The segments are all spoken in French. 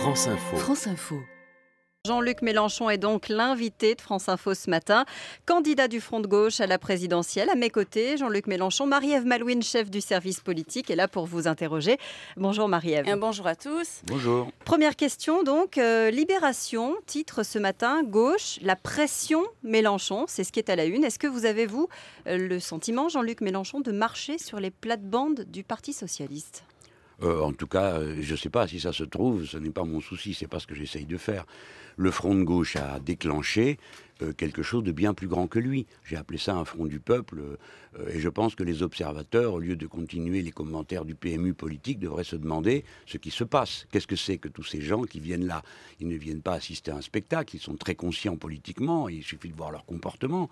France Info. France Info. Jean-Luc Mélenchon est donc l'invité de France Info ce matin, candidat du Front de gauche à la présidentielle. À mes côtés, Jean-Luc Mélenchon, Marie-Ève Malouine, chef du service politique, est là pour vous interroger. Bonjour Marie-Ève. Un bonjour à tous. Bonjour. Première question donc, euh, Libération, titre ce matin, gauche, la pression Mélenchon, c'est ce qui est à la une. Est-ce que vous avez, vous, euh, le sentiment, Jean-Luc Mélenchon, de marcher sur les plates-bandes du Parti socialiste? En tout cas, euh, je ne sais pas si ça se trouve, ce n'est pas mon souci, c'est pas ce que j'essaye de faire. Le front de gauche a déclenché euh, quelque chose de bien plus grand que lui. J'ai appelé ça un front du peuple, euh, et je pense que les observateurs, au lieu de continuer les commentaires du PMU politique, devraient se demander ce qui se passe. Qu'est-ce que c'est que tous ces gens qui viennent là? Ils ne viennent pas assister à un spectacle, ils sont très conscients politiquement, il suffit de voir leur comportement.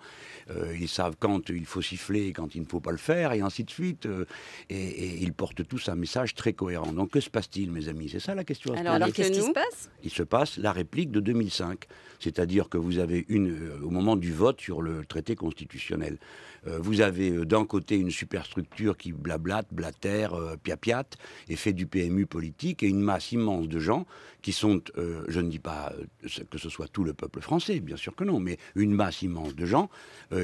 Euh, ils savent quand il faut siffler et quand il ne faut pas le faire, et ainsi de suite. euh, et, et ils portent tous un message très cohérent. Donc que se passe-t-il, mes amis? C'est ça la question. Alors. Alors qu'est-ce qui nous se passe? il se passe la réplique de 2005. C'est-à-dire que vous avez une, euh, au moment du vote sur le traité constitutionnel, euh, vous avez euh, d'un côté une superstructure qui blablate, blatère, piapiate et fait du PMU politique et une masse immense de gens qui sont, je ne dis pas que ce soit tout le peuple français, bien sûr que non, mais une masse immense de gens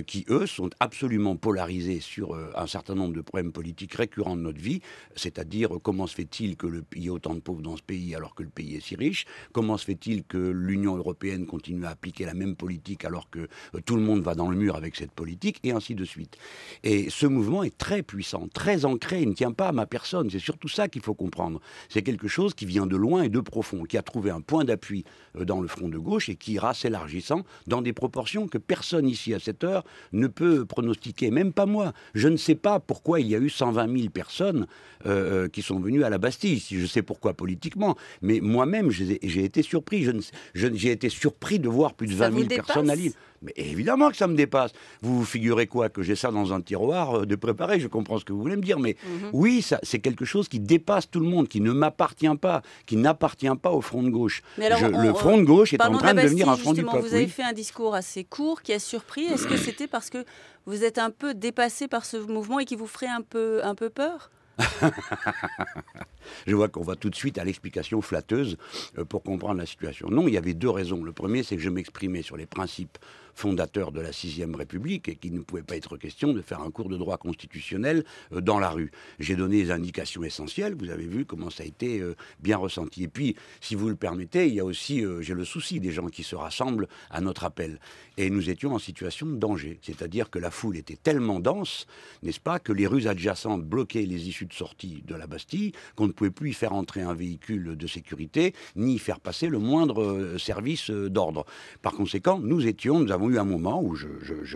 qui, eux, sont absolument polarisés sur un certain nombre de problèmes politiques récurrents de notre vie, c'est-à-dire comment se fait-il que y ait autant de pauvres dans ce pays alors que le pays est si riche Comment se fait-il que l'Union européenne continue à appliquer la même politique alors que euh, tout le monde va dans le mur avec cette politique Et ainsi de suite. Et ce mouvement est très puissant, très ancré, il ne tient pas à ma personne. C'est surtout ça qu'il faut comprendre. C'est quelque chose qui vient de loin et de profond, qui a trouvé un point d'appui euh, dans le front de gauche et qui ira s'élargissant dans des proportions que personne ici à cette heure ne peut pronostiquer, même pas moi. Je ne sais pas pourquoi il y a eu 120 000 personnes euh, qui sont venues à la Bastille, si je sais pourquoi politiquement, mais moi-même j'ai j'ai été surpris. Je ne- je- J'ai été surpris de voir plus de Ça 20 vous 000 dépasse personnes à Lille. Mais évidemment que ça me dépasse. Vous vous figurez quoi Que j'ai ça dans un tiroir euh, de préparé Je comprends ce que vous voulez me dire, mais Mhm. oui, ça, c'est quelque chose qui dépasse tout le monde, qui ne m'appartient pas, qui n'appartient pas au front de gauche. Mais alors, Je- on- le on- front de gauche est en de train de devenir un front du peuple. Vous avez oui. fait un discours assez court qui a surpris. Est-ce que c'était parce que vous êtes un peu dépassé par ce mouvement et qui vous ferait un peu, un peu peur? Je vois qu'on va tout de suite à l'explication flatteuse euh, pour comprendre la situation. Non, il y avait deux raisons. Le premier, c'est que je m'exprimais sur les principes fondateurs de la Sixième République et qu'il ne pouvait pas être question de faire un cours de droit constitutionnel euh, dans la rue. J'ai donné des indications essentielles. Vous avez vu comment ça a été euh, bien ressenti. Et puis, si vous le permettez, il y a aussi, j'ai le souci des gens qui se rassemblent à notre appel. Et nous étions en situation de danger. C'est-à-dire que la foule était tellement dense, n'est-ce pas, que les rues adjacentes bloquaient les issues de sortie de la Bastille, ne pouvait plus y faire entrer un véhicule de sécurité, ni faire passer le moindre euh, service euh, d'ordre. Par conséquent, nous étions, nous avons eu un moment où, je,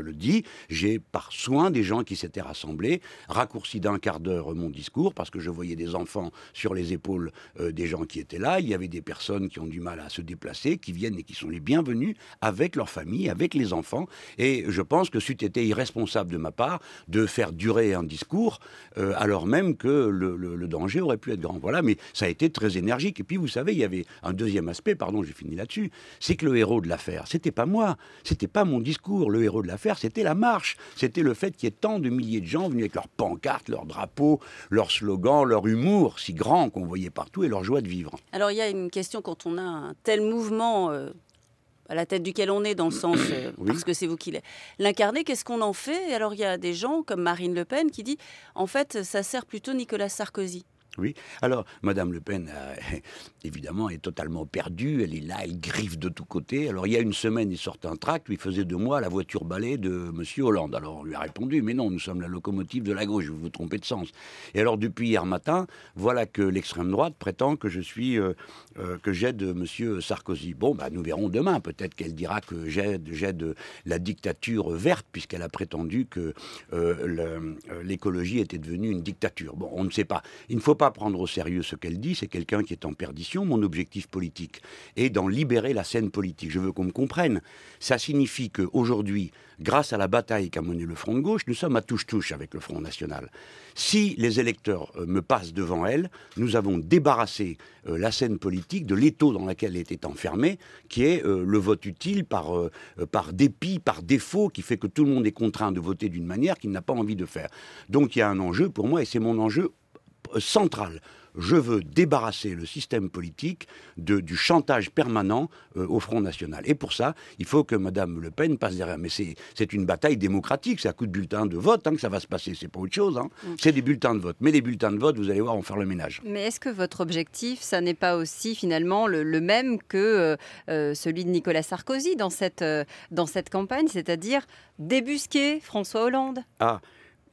le dis, j'ai, par soin des gens qui s'étaient rassemblés, raccourci d'un quart d'heure mon discours, parce que je voyais des enfants sur les épaules euh, des gens qui étaient là. Il y avait des personnes qui ont du mal à se déplacer, qui viennent et qui sont les bienvenus avec leur famille, avec les enfants. Et je pense que c'eût été irresponsable de ma part de faire durer un discours alors même que le, le- le danger aurait pu être grand. Voilà, mais ça a été très énergique. Et puis, vous savez, il y avait un deuxième aspect, pardon, j'ai fini là-dessus, c'est que le héros de l'affaire, c'était pas moi, c'était pas mon discours. Le héros de l'affaire, c'était la marche. C'était le fait qu'il y ait tant de milliers de gens venus avec leurs pancartes, leurs drapeaux, leurs slogans, leur humour si grand qu'on voyait partout et leur joie de vivre. Alors, il y a une question quand on a un tel mouvement euh, à la tête duquel on est, dans le sens, euh, Oui. parce que c'est vous qui l'incarnez, qu'est-ce qu'on en fait? Alors, il y a des gens comme Marine Le Pen qui dit, en fait, ça sert plutôt Nicolas Sarkozy. Oui. Alors, Madame Le Pen, euh, évidemment, est totalement perdue. Elle est là, elle griffe de tous côtés. Alors, il y a une semaine, il sort un tract où il faisait de moi la voiture balai de Monsieur Hollande. Alors, on lui a répondu, mais non, nous sommes la locomotive de la gauche, vous vous trompez de sens. Et alors, depuis hier matin, voilà que l'extrême droite prétend que je suis, euh, euh, que j'aide Monsieur Sarkozy. Bon, bah, nous verrons demain. Peut-être qu'elle dira que j'aide, j'aide la dictature verte, puisqu'elle a prétendu que euh, l'écologie était devenue une dictature. Bon, on ne sait pas. Il ne faut pas prendre au sérieux ce qu'elle dit. C'est quelqu'un qui est en perdition. Mon objectif politique est d'en libérer la scène politique. Je veux qu'on me comprenne. Ça signifie qu'aujourd'hui, grâce à la bataille qu'a menée le Front de gauche, nous sommes à touche-touche avec le Front national. Si les électeurs euh, me passent devant elle, nous avons débarrassé euh, la scène politique de l'étau dans laquelle elle était enfermée, qui est euh, le vote utile par, par dépit, par défaut, qui fait que tout le monde est contraint de voter d'une manière qu'il n'a pas envie de faire. Donc il y a un enjeu pour moi, et c'est mon enjeu centrale je veux débarrasser le système politique de, du chantage permanent euh, au Front National. Et pour ça, il faut que Mme Le Pen passe derrière. Mais c'est une bataille démocratique, c'est à coup de bulletins de vote hein, que ça va se passer, c'est pas autre chose. Hein. C'est des bulletins de vote. Mais les bulletins de vote, vous allez voir, vont faire le ménage. Mais est-ce que votre objectif, ça n'est pas aussi finalement le, même que euh, euh, celui de Nicolas Sarkozy dans cette, dans cette campagne, c'est-à-dire débusquer François Hollande? Ah,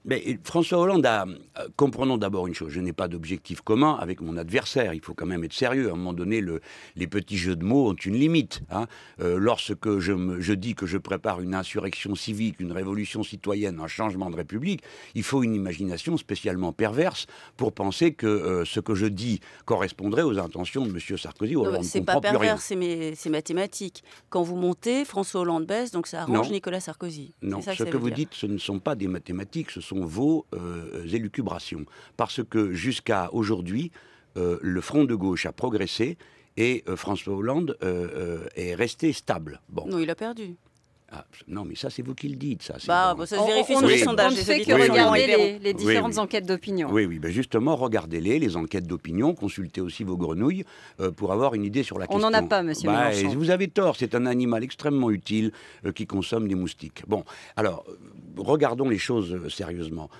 mais François Hollande a. Euh, comprenons d'abord une chose je n'ai pas d'objectif commun avec mon adversaire. Il faut quand même être sérieux. À un moment donné, le, les petits jeux de mots ont une limite. Hein. Euh, lorsque je, me, je dis que je prépare une insurrection civique, une révolution citoyenne, un changement de république, il faut une imagination spécialement perverse pour penser que euh, ce que je dis correspondrait aux intentions de M. Sarkozy. C'est pas pervers, c'est mathématique. Quand vous montez, François Hollande baisse, donc ça arrange Nicolas Sarkozy. Non, ce que, vous dites, ce ne sont pas des mathématiques, ce sont vos euh, élucubrations. Parce que jusqu'à aujourd'hui, euh, le front de gauche a progressé et euh, François Hollande est resté stable. Bon. Non, il a perdu. Ah, non, mais ça, c'est vous qui le dites. Ça, bah, ça se vérifie sur les sondages. On ne fait que regarder les, différentes enquêtes d'opinion. Oui, oui, ben justement, regardez-les, les enquêtes d'opinion, consultez aussi vos grenouilles pour avoir une idée sur la question. On n'en a pas, monsieur bah, Vous avez tort, c'est un animal extrêmement utile qui consomme des moustiques. Bon, alors, regardons les choses euh, sérieusement.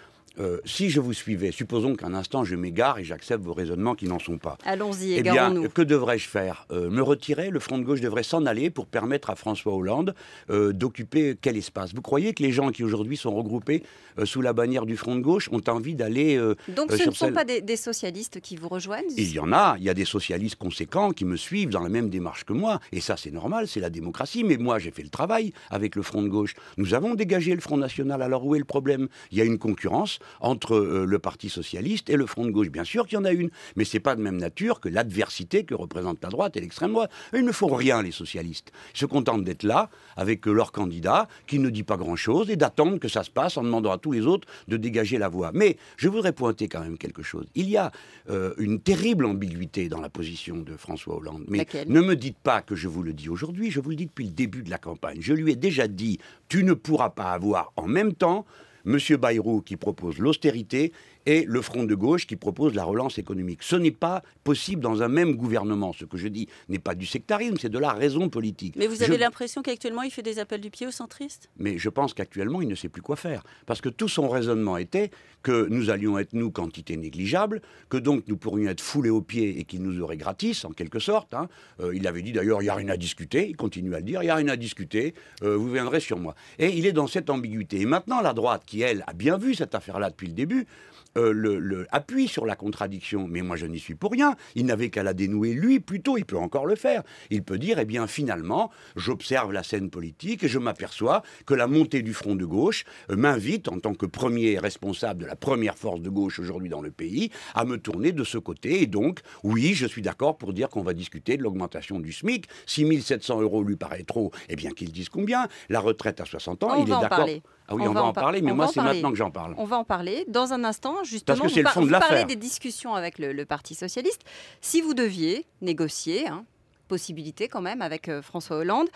Euh, si je vous suivais, supposons qu'un instant je m'égare et j'accepte vos raisonnements qui n'en sont pas. Allons-y, eh bien, que devrais-je faire? Euh, Me retirer? Le Front de gauche devrait s'en aller pour permettre à François Hollande d'occuper quel espace? Vous croyez que les gens qui aujourd'hui sont regroupés sous la bannière du Front de gauche ont envie d'aller. Donc ce ne sont pas des, socialistes qui vous rejoignent? Il y en a. Il y a des socialistes conséquents qui me suivent dans la même démarche que moi. Et ça, c'est normal, c'est la démocratie. Mais moi, j'ai fait le travail avec le Front de gauche. Nous avons dégagé le Front national alors où est le problème? Il y a une concurrence entre euh, le Parti socialiste et le Front de gauche. Bien sûr qu'il y en a une, mais c'est pas de même nature que l'adversité que représente la droite et l'extrême droite. Ils ne font rien, les socialistes. Ils se contentent d'être là avec leur candidat qui ne dit pas grand-chose et d'attendre que ça se passe en demandant à tous les autres de dégager la voie. Mais je voudrais pointer quand même quelque chose. Il y a euh, une terrible ambiguïté dans la position de François Hollande. Mais ne me dites pas que je vous le dis aujourd'hui, je vous le dis depuis le début de la campagne. Je lui ai déjà dit, tu ne pourras pas avoir en même temps M. Bayrou qui propose l'austérité et le Front de gauche qui propose la relance économique. Ce n'est pas possible dans un même gouvernement. Ce que je dis n'est pas du sectarisme, c'est de la raison politique. Mais vous avez l'impression qu'actuellement, il fait des appels du pied aux centristes? Mais je pense qu'actuellement, il ne sait plus quoi faire. Parce que tout son raisonnement était que nous allions être, nous, quantité négligeable, que donc nous pourrions être foulés aux pieds et qu'il nous aurait gratis, en quelque sorte. Hein. Euh, il avait dit d'ailleurs, il n'y a rien à discuter, il continue à le dire, il n'y a rien à discuter, euh, vous viendrez sur moi. Et il est dans cette ambiguïté. Et maintenant, la droite, qui, elle, a bien vu cette affaire-là depuis le début, euh, le, appuie sur la contradiction. Mais moi, je n'y suis pour rien. Il n'avait qu'à la dénouer lui, plutôt. Il peut encore le faire. Il peut dire, eh bien, finalement, j'observe la scène politique et je m'aperçois que la montée du front de gauche euh, m'invite, en tant que premier responsable de la première force de gauche aujourd'hui dans le pays, à me tourner de ce côté. Et donc, oui, je suis d'accord pour dire qu'on va discuter de l'augmentation du SMIC. 6700 euros lui paraît trop, eh bien, qu'il dise combien. La retraite à 60 ans, il est d'accord. Ah oui, on, va, en parler, mais moi, c'est maintenant que j'en parle. On va en parler dans un instant, justement. Parce que c'est le fond de l'affaire. des discussions avec le, Parti Socialiste. Si vous deviez négocier, hein, possibilité quand même avec euh, François Hollande,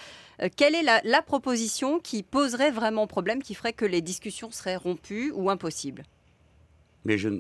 euh, quelle est la, proposition qui poserait vraiment problème, qui ferait que les discussions seraient rompues ou impossibles? Mais je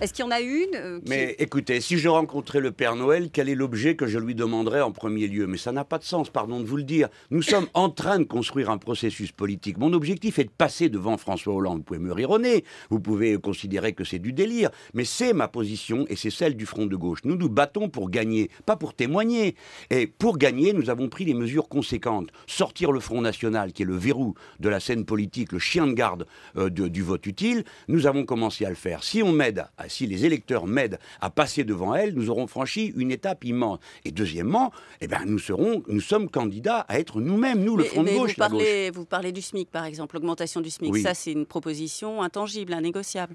est-ce qu'il y en a une euh, Mais écoutez, si je rencontrais le Père Noël, quel est l'objet que je lui demanderais en premier lieu? Mais ça n'a pas de sens, pardon de vous le dire. Nous sommes en train de construire un processus politique. Mon objectif est de passer devant François Hollande. Vous pouvez me rironner, vous pouvez considérer que c'est du délire, mais c'est ma position et c'est celle du Front de gauche. Nous nous battons pour gagner, pas pour témoigner. Et pour gagner, nous avons pris des mesures conséquentes. Sortir le Front National, qui est le verrou de la scène politique, le chien de garde euh, du vote utile, nous avons commencé à le faire. Si on m'aide à si les électeurs m'aident à passer devant elle, nous aurons franchi une étape immense. Et deuxièmement, eh ben, nous, serons, nous sommes candidats à être nous-mêmes, nous, le Front de gauche. Vous parlez, vous parlez du SMIC, par exemple, l'augmentation du SMIC. Ça, c'est une proposition intangible, innégociable.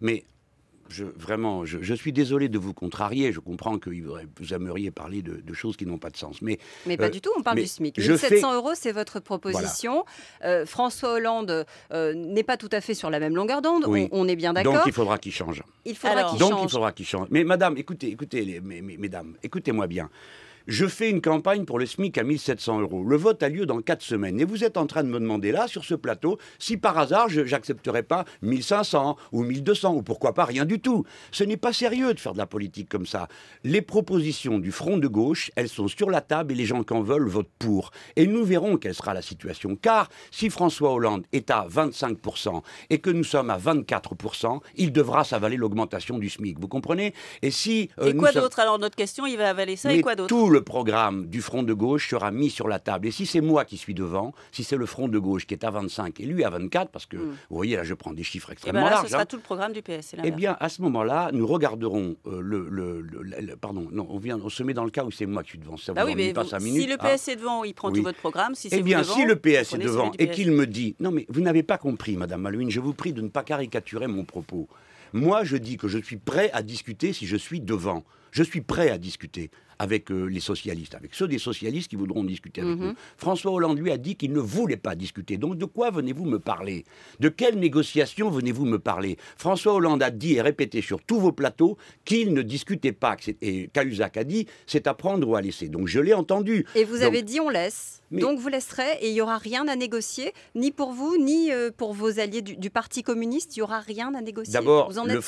Mais je, vraiment, je, suis désolé de vous contrarier. Je comprends que vous aimeriez parler de, choses qui n'ont pas de sens. Mais, mais pas euh, du tout, on parle du SMIC. 700 euros, c'est votre proposition. Euh, François Hollande euh, n'est pas tout à fait sur la même longueur d'onde, on, est bien d'accord. Donc il faudra qu'il change. Il faudra qu'il change. Donc il faudra qu'il change. Mais madame, écoutez, écoutez, les, mesdames, écoutez-moi bien. Je fais une campagne pour le SMIC à 1700 euros. Le vote a lieu dans quatre semaines. Et vous êtes en train de me demander là, sur ce plateau, si par hasard, je n'accepterais pas 1500 ou 1200 ou pourquoi pas rien du tout. Ce n'est pas sérieux de faire de la politique comme ça. Les propositions du front de gauche, elles sont sur la table et les gens qui en veulent votent pour. Et nous verrons quelle sera la situation. Car si François Hollande est à 25% et que nous sommes à 24%, il devra s'avaler l'augmentation du SMIC. Vous comprenez? Et si euh, et quoi d'autre? Alors notre question, il va avaler ça et quoi d'autre? Le programme du Front de gauche sera mis sur la table. Et si c'est moi qui suis devant, si c'est le Front de gauge qui est à 25 et lui à 24, parce que hmm. vous voyez là je prends des chiffres eh ben extrêmement larges. Ce sera hein. tout le programme du PS. Eh bien à ce moment-là, nous regarderons euh, le, pardon, non, on vient, on se met dans le cas où c'est moi qui suis devant. Ça bah oui, mais si le PS est devant, il prend tout votre programme. Si eh bien, si le PS est devant et qu'il me dit, non mais vous n'avez pas compris, Madame Malouine, je vous prie de ne pas caricaturer mon propos. Moi, je dis que je suis prêt à discuter si je suis devant. Je suis prêt à discuter avec euh, les socialistes, avec ceux des socialistes qui voudront discuter avec mhm. nous. François Hollande lui a dit qu'il ne voulait pas discuter. Donc de quoi venez-vous me parler? De quelle négociation venez-vous me parler? François Hollande a dit et répété sur tous vos plateaux qu'il ne discutait pas. Et Cahuzac a dit c'est à prendre ou à laisser. Donc je l'ai entendu. Et vous avez dit on laisse. Donc vous laisserez et il n'y aura rien à négocier, ni pour vous, ni euh, pour vos alliés du, Parti communiste. Il n'y aura rien à négocier. D'abord, le,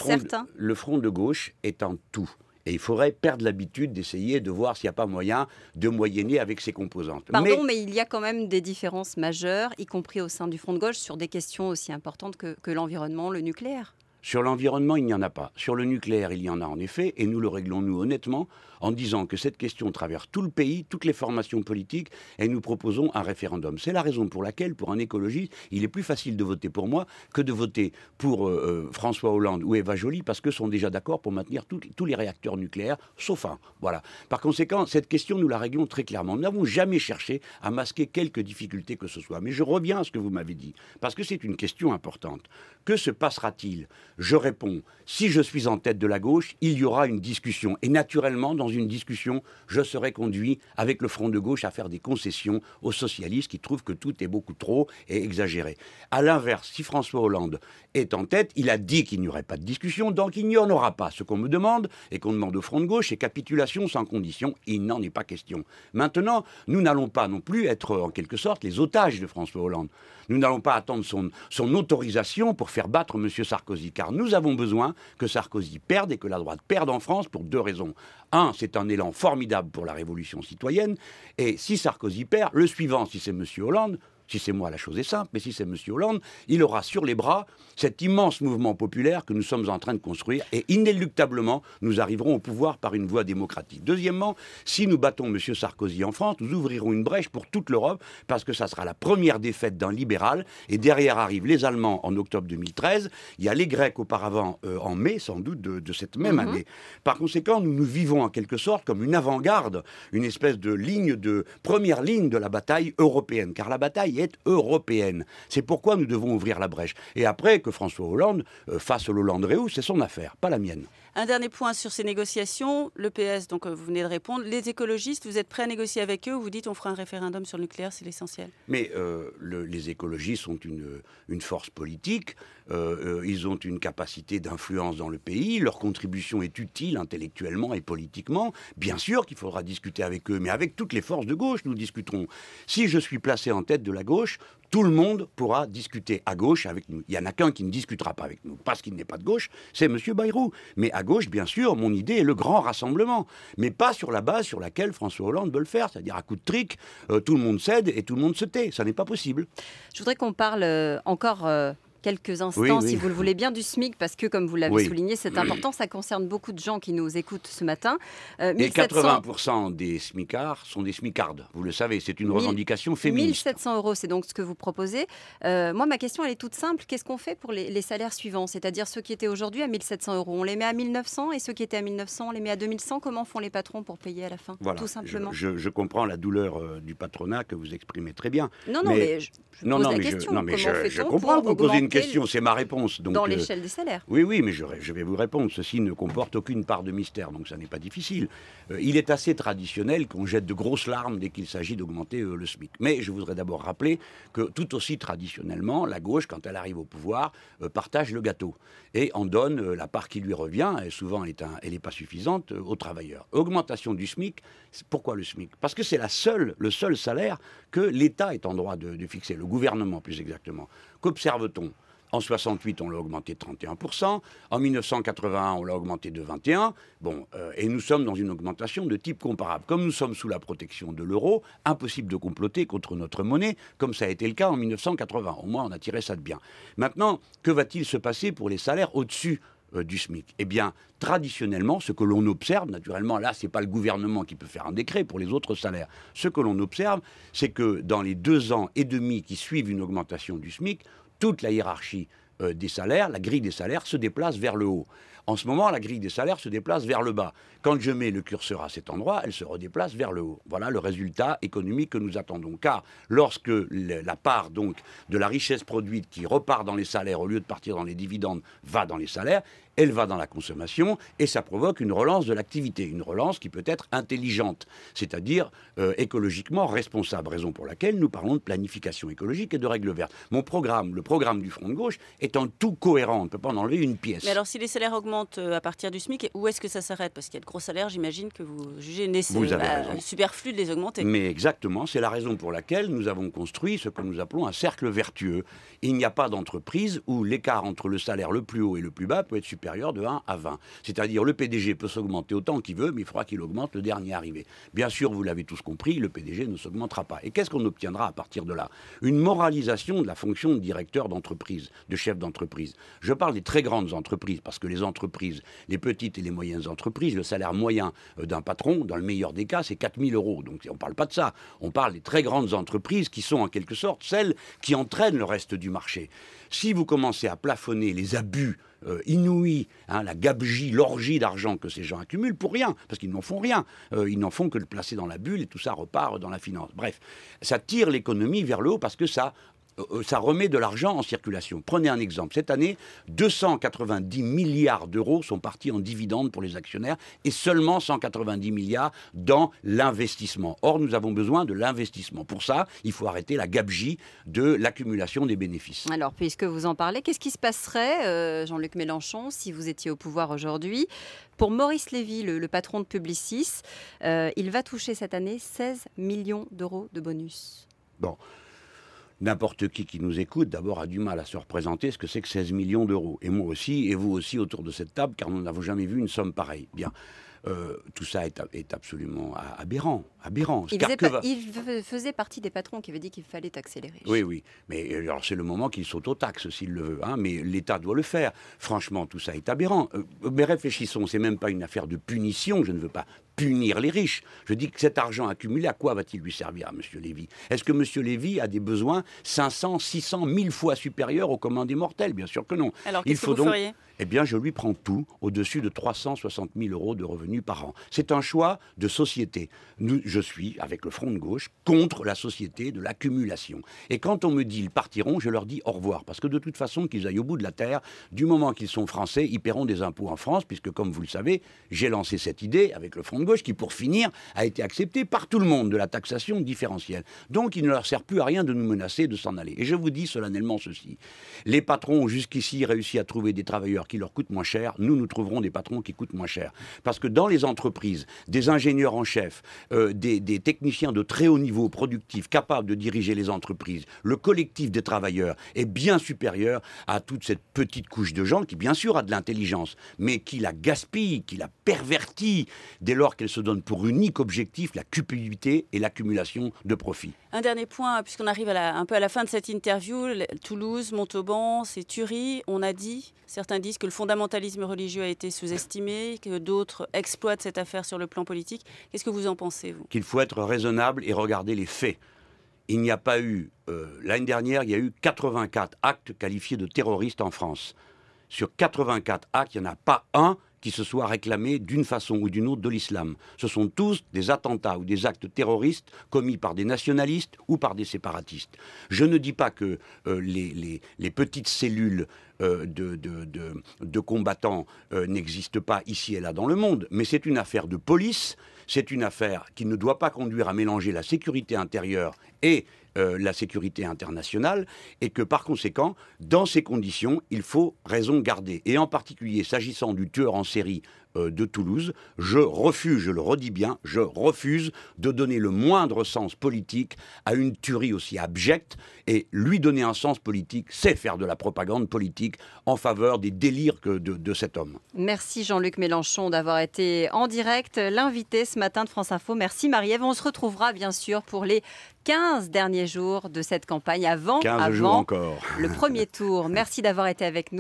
le front de gauche est en tout. Et il faudrait perdre l'habitude d'essayer de voir s'il n'y a pas moyen de moyenner avec ses composantes. Pardon, mais... il y a quand même des différences majeures, y compris au sein du Front de gauche, sur des questions aussi importantes que l'environnement, le nucléaire. Sur l'environnement, il n'y en a pas. Sur le nucléaire, il y en a en effet, et nous le réglons nous honnêtement en disant que cette question traverse tout le pays, toutes les formations politiques, et nous proposons un référendum. C'est la raison pour laquelle, pour un écologiste, il est plus facile de voter pour moi que de voter pour euh, euh, François Hollande ou Eva Joly, parce qu'eux sont déjà d'accord pour maintenir tous les réacteurs nucléaires, sauf un. Voilà. Par conséquent, cette question, nous la réglons très clairement. Nous n'avons jamais cherché à masquer quelques difficultés que ce soit. Mais je reviens à ce que vous m'avez dit, parce que c'est une question importante. Que se passera-t-il Je réponds, si je suis en tête de la gauche, il y aura une discussion. Et naturellement, dans une discussion, je serai conduit avec le Front de gauche à faire des concessions aux socialistes qui trouvent que tout est beaucoup trop et exagéré. À l'inverse, si François Hollande est en tête, il a dit qu'il n'y aurait pas de discussion, donc il n'y en aura pas. Ce qu'on me demande et qu'on demande au Front de gauche, c'est capitulation sans condition. Il n'en est pas question. Maintenant, nous n'allons pas non plus être en quelque sorte les otages de François Hollande. Nous n'allons pas attendre son, autorisation pour faire battre M. Sarkozy, nous avons besoin que Sarkozy perde et que la droite perde en France pour deux raisons. Un, c'est un élan formidable pour la révolution citoyenne, et si Sarkozy perd, le suivant, si c'est M. Hollande, si c'est moi, la chose est simple, mais si c'est M. Hollande, il aura sur les bras cet immense mouvement populaire que nous sommes en train de construire et inéluctablement, nous arriverons au pouvoir par une voie démocratique. Deuxièmement, si nous battons M. Sarkozy en France, nous ouvrirons une brèche pour toute l'Europe parce que ça sera la première défaite d'un libéral et derrière arrivent les Allemands en octobre 2013, il y a les Grecs auparavant euh, en mai sans doute de, cette même mhm. année. Par conséquent, nous nous vivons en quelque sorte comme une avant-garde, une espèce de ligne de première ligne de la bataille européenne, car la bataille est européenne. C'est pourquoi nous devons ouvrir la brèche. Et après, que François Hollande euh, fasse l'Hollande-Réou, c'est son affaire, pas la mienne. Un dernier point sur ces négociations. Le PS, donc euh, vous venez de répondre. Les écologistes, vous êtes prêts à négocier avec eux ou vous dites on fera un référendum sur le nucléaire, c'est l'essentiel? Mais euh, les écologistes sont une, force politique. Euh, ils ont une capacité d'influence dans le pays. Leur contribution est utile intellectuellement et politiquement. Bien sûr qu'il faudra discuter avec eux, mais avec toutes les forces de gauche, nous discuterons. Si je suis placé en tête de la gauche, tout le monde pourra discuter à gauche avec nous. Il n'y en a qu'un qui ne discutera pas avec nous parce qu'il n'est pas de gauche, c'est M. Bayrou. Mais à gauche, bien sûr, mon idée est le grand rassemblement. Mais pas sur la base sur laquelle François Hollande veut le faire, c'est-à-dire à coup de trick, euh, tout le monde cède et tout le monde se tait. Ça n'est pas possible. Je voudrais qu'on parle euh, encore euh, quelques instants, si vous le voulez bien, du SMIC, parce que, comme vous l'avez souligné, c'est important. Ça concerne beaucoup de gens qui nous écoutent ce matin. Euh, Et 80% des SMICards sont des SMICardes. Vous le savez, c'est une revendication féministe. 1700 euros, c'est donc ce que vous proposez. Euh, moi, ma question, elle est toute simple. Qu'est-ce qu'on fait pour les, salaires suivants? C'est-à-dire ceux qui étaient aujourd'hui à 1700 euros, on les met à 1900 et ceux qui étaient à 1900, on les met à 2100. Comment font les patrons pour payer à la fin voilà. Tout simplement? Je, comprends la douleur euh, du patronat que vous exprimez très bien. Non, non, mais, je, non, pose non, la mais question. non, mais je, comprends vous posez une une question, c'est ma réponse. dans l'échelle des salaires. Oui, oui, mais je, je, vais vous répondre. Ceci ne comporte aucune part de mystère, donc ça n'est pas difficile. il est assez traditionnel qu'on jette de grosses larmes dès qu'il s'agit d'augmenter le SMIC. Mais je voudrais d'abord rappeler que tout aussi traditionnellement, la gauche, quand elle arrive au pouvoir, partage le gâteau et en donne la part qui lui revient, et souvent elle n'est pas suffisante, aux travailleurs. Augmentation du SMIC, pourquoi le SMIC? Parce que c'est seule, le seul salaire que l'État est en droit de, de fixer, le gouvernement plus exactement. Qu'observe-t-on? En 68, on l'a augmenté de 31%. En 1981, on l'a augmenté de 21%. Bon, euh, et nous sommes dans une augmentation de type comparable. Comme nous sommes sous la protection de l'euro, impossible de comploter contre notre monnaie, comme ça a été le cas en 1980. Au moins, on a tiré ça de bien. Maintenant, que va-t-il se passer pour les salaires au-dessus euh, du SMIC Eh bien, traditionnellement, ce que l'on observe, naturellement, là, ce n'est pas le gouvernement qui peut faire un décret pour les autres salaires. Ce que l'on observe, c'est que dans les deux ans et demi qui suivent une augmentation du SMIC, toute la hiérarchie euh, des salaires, la grille des salaires se déplace vers le haut. En ce moment, la grille des salaires se déplace vers le bas. Quand je mets le curseur à cet endroit, elle se redéplace vers le haut. Voilà le résultat économique que nous attendons. Car lorsque la part donc de la richesse produite qui repart dans les salaires au lieu de partir dans les dividendes va dans les salaires, elle va dans la consommation et ça provoque une relance de l'activité, une relance qui peut être intelligente, c'est-à-dire euh, écologiquement responsable, raison pour laquelle nous parlons de planification écologique et de règles vertes. Mon programme, le programme du Front de gauche, est en tout cohérent, on ne peut pas en enlever une pièce. Mais alors si les salaires augmentent euh, à partir du SMIC, où est-ce que ça s'arrête? Parce qu'il y a de gros salaires, j'imagine que vous jugez nécessaire, bah, superflu de les augmenter. Mais exactement, c'est la raison pour laquelle nous avons construit ce que nous appelons un cercle vertueux. Il n'y a pas d'entreprise où l'écart entre le salaire le plus haut et le plus bas peut être supérieur de 1 à 20. C'est-à-dire le PDG peut s'augmenter autant qu'il veut, mais il faudra qu'il augmente le dernier arrivé. Bien sûr, vous l'avez tous compris, le PDG ne s'augmentera pas. Et qu'est-ce qu'on obtiendra à partir de là? Une moralisation de la fonction de directeur d'entreprise, de chef d'entreprise. Je parle des très grandes entreprises, parce que les entreprises, les petites et les moyennes entreprises, le salaire moyen euh, d'un patron, dans le meilleur des cas, c'est 4000 euros. Donc on ne parle pas de ça. On parle des très grandes entreprises qui sont en quelque sorte celles qui entraînent le reste du marché. Si vous commencez à plafonner les abus euh, inouïs, hein, la gabegie, l'orgie d'argent que ces gens accumulent pour rien, parce qu'ils n'en font rien. Euh, ils n'en font que le placer dans la bulle et tout ça repart dans la finance. Bref, ça tire l'économie vers le haut parce que ça ça remet de l'argent en circulation. Prenez un exemple. Cette année, 290 milliards d'euros sont partis en dividendes pour les actionnaires et seulement 190 milliards dans l'investissement. Or, nous avons besoin de l'investissement. Pour ça, il faut arrêter la gabegie de l'accumulation des bénéfices. Alors, puisque vous en parlez, qu'est-ce qui se passerait, euh, Jean-Luc Mélenchon, si vous étiez au pouvoir aujourd'hui? Pour Maurice Lévy, le, le patron de Publicis, il va toucher cette année 16 millions d'euros de bonus. Bon n'importe qui qui nous écoute, d'abord, a du mal à se représenter ce que c'est que 16 millions d'euros. Et moi aussi, et vous aussi autour de cette table, car nous n'avons jamais vu une somme pareille. Bien. Euh, tout ça est, est, absolument aberrant. Aberrant. Il, faisait, il, faisait partie des patrons qui avaient dit qu'il fallait accélérer. Oui, oui. Mais euh, alors c'est le moment qu'il s'auto-taxe s'il le veut. Hein, mais l'État doit le faire. Franchement, tout ça est aberrant. Euh, mais réfléchissons, c'est même pas une affaire de punition. Je ne veux pas punir les riches. Je dis que cet argent accumulé, à quoi va-t-il lui servir à M. Lévy? Est-ce que M. Lévy a des besoins 500, 600, 1000 fois supérieurs aux commandes mortels Bien sûr que non. Alors, Il faut que vous donc feriez? Eh bien, je lui prends tout au-dessus de 360 000 euros de revenus par an. C'est un choix de société. Nous, je suis, avec le Front de gauche, contre la société de l'accumulation. Et quand on me dit ils partiront, je leur dis au revoir. Parce que de toute façon, qu'ils aillent au bout de la terre, du moment qu'ils sont français, ils paieront des impôts en France, puisque, comme vous le savez, j'ai lancé cette idée avec le Front de gauche, qui, pour finir, a été acceptée par tout le monde de la taxation différentielle. Donc, il ne leur sert plus à rien de nous menacer de s'en aller. Et je vous dis solennellement ceci. Les patrons ont jusqu'ici réussi à trouver des travailleurs qui leur coûtent moins cher, nous, nous trouverons des patrons qui coûtent moins cher. Parce que dans les entreprises, des ingénieurs en chef, euh, des, techniciens de très haut niveau productifs capables de diriger les entreprises, le collectif des travailleurs est bien supérieur à toute cette petite couche de gens qui, bien sûr, a de l'intelligence, mais qui la gaspille, qui la pervertit dès lors qu'elle se donne pour unique objectif la cupidité et l'accumulation de profits. Un dernier point, puisqu'on arrive un peu à la fin de cette interview, Toulouse, Montauban, c'est Turie. On a dit, certains disent que le fondamentalisme religieux a été sous-estimé, que d'autres exploitent cette affaire sur le plan politique. Qu'est-ce que vous en pensez, vous? Qu'il faut être raisonnable et regarder les faits. Il n'y a pas eu, euh, l'année dernière, il y a eu 84 actes qualifiés de terroristes en France. Sur 84 actes, il n'y en a pas un qui se soit réclamé d'une façon ou d'une autre de l'islam. Ce sont tous des attentats ou des actes terroristes commis par des nationalistes ou par des séparatistes. Je ne dis pas que euh, les, petites cellules euh, de, combattants n'existent pas ici et là dans le monde, mais c'est une affaire de police, c'est une affaire qui ne doit pas conduire à mélanger la sécurité intérieure et la sécurité internationale, et que par conséquent, dans ces conditions, il faut raison garder. Et en particulier, s'agissant du tueur en série euh, de Toulouse. Je refuse, je le redis bien, je refuse de donner le moindre sens politique à une tuerie aussi abjecte. Et lui donner un sens politique, c'est faire de la propagande politique en faveur des délires de, de cet homme. Merci Jean-Luc Mélenchon d'avoir été en direct, l'invité ce matin de France Info. Merci Marie-Ève. On se retrouvera bien sûr pour les 15 derniers jours de cette campagne avant, avant encore. le premier tour. Merci d'avoir été avec nous.